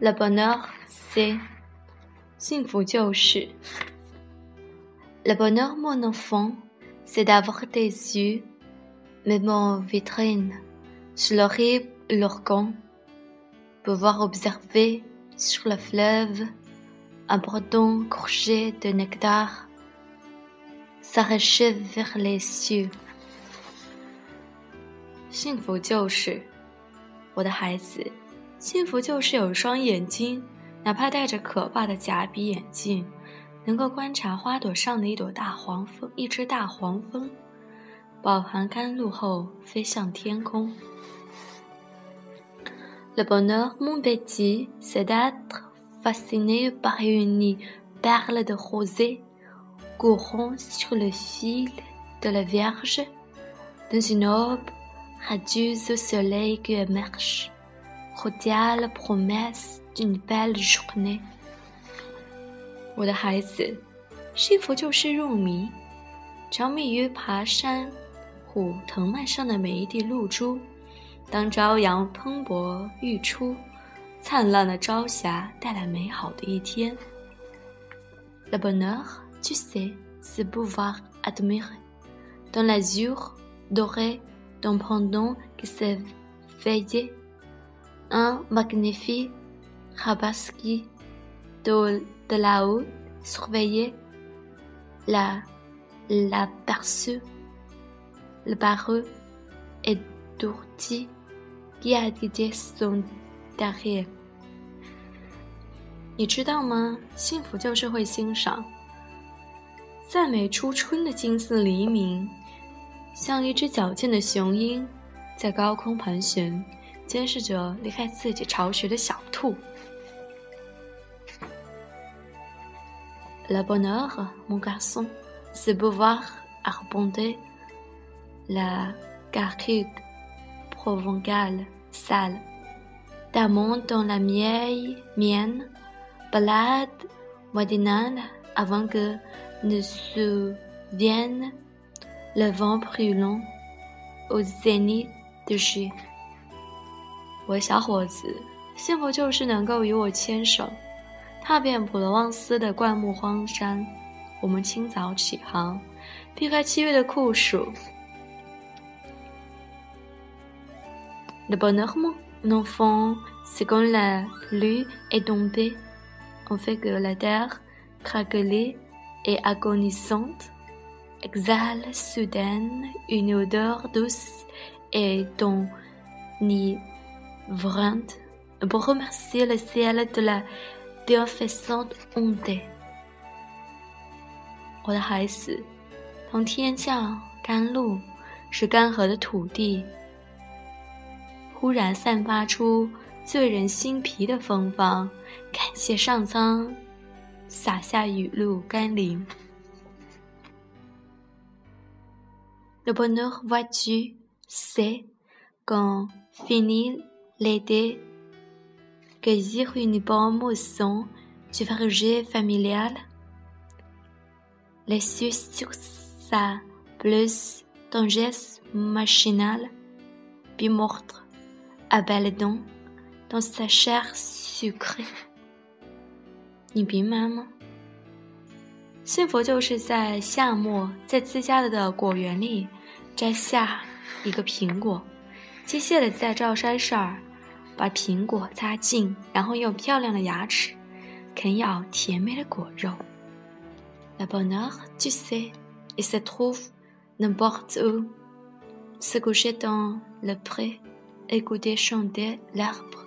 Le bonheur, c'est 幸福就是 Le bonheur, mon enfant, c'est d'avoir des yeux, même en vitrine, sur le rive l'organ, pouvoir observer sur le fleuve un breton gorgé de nectar s'arracher vers les cieux. 幸福就是我的孩子， 幸福就是有一双眼睛，哪怕戴着可怕的假鼻眼镜，能够观察花朵上的一朵大黄蜂，一只大黄蜂，饱含甘露后飞向天空。Le bonheur, mon petit, c'est d'être fasciné par une perle de rosée courant sur le fil de la Vierge dans une aube radieuse au soleil qui émerge, la promesse d'une belle journée. 我的孩子，幸福就是入迷，着迷于爬山虎藤蔓上的每一滴露珠。当朝阳喷薄欲出，灿烂的朝霞带来美好的一天。Le bonheur, tu sais, c'est pouvoir admirer dans l'azur doré d'un pendant qui s'éveillait un magnifique rabaski de, de là-haut surveillait la, la perçue, le barreau et d'ourti qui a dit son derrière. 你知道吗？幸福就是会欣赏，赞美初春的金色黎明，像一只矫健的雄鹰，在高空盘旋， 监视着离开自己巢穴的小兔。Le bonheur, mon garçon, c'est pouvoir arpenter la garrigue provençale sale, d'amande dans la vieille mienne, balade matinale avant que ne se vienne le vent brûlant au zénith de jour。 我的小伙子，幸福就是能够与我牵手，踏遍普罗旺斯的灌木荒山。我们清早起航，避开七月的酷暑。Le bonheur, mon enfant, c'est quand la pluie est tombée, on fait que la terre craquelée et agonisante exhale soudain une odeur douce et donni enivrante pour remercier le ciel de la bienfaisante ondée. 我的孩子，当天降甘露，使干涸的土地忽然散发出醉人心脾的芬芳，感谢上苍洒下雨露甘霖。Le bonheur, vois-tu, c'est quand finit l'été, cueillir une bonne moisson du verger familial, les yeux sur sa blouse d'un geste machinal, puis mordre à belles dents dans sa chair sucrée。你明白吗？幸福就是在夏末，在自家的果园里摘下一个苹果，机械的在罩衫上 把苹果扎进，然后用漂亮的牙齿啃咬甜美的果肉。Le bonheur, tu sais, il se trouve n'importe où, se coucher dans le pré, écouter chanter l'arbre,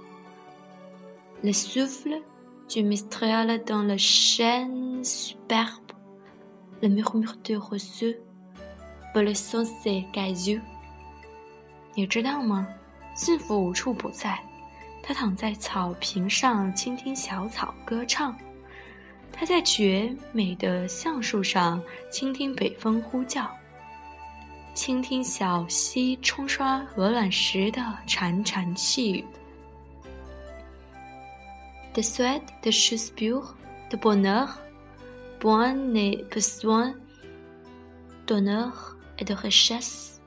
le souffle du mistral dans le chêne superbe. le murmure de roseaux, le son des cailloux。你知道吗？幸福无处不在。他躺在草坪上，倾听小草歌唱；他在绝美的橡树上，倾听北风呼叫，倾听小溪冲刷鹅卵石的潺潺细语。De souhait, de choses pures, de bonheur. point n'est besoin d'honneur et de richesse,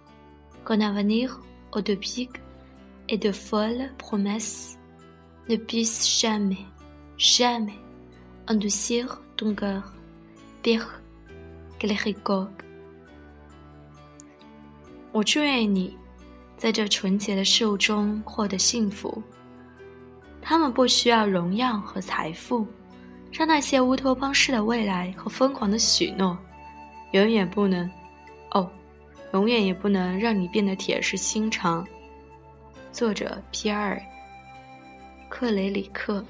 qu'un avenir utopique et de folles promesses, ne puisse jamais, jamais endurcir ton cœur pire que les rigoles。我祝愿你在这纯洁的事物中获得幸福。他们不需要荣耀和财富，让那些乌托邦式的未来和疯狂的许诺，永远不能，哦，永远也不能让你变得铁石心肠。作者：皮埃尔·克雷里克。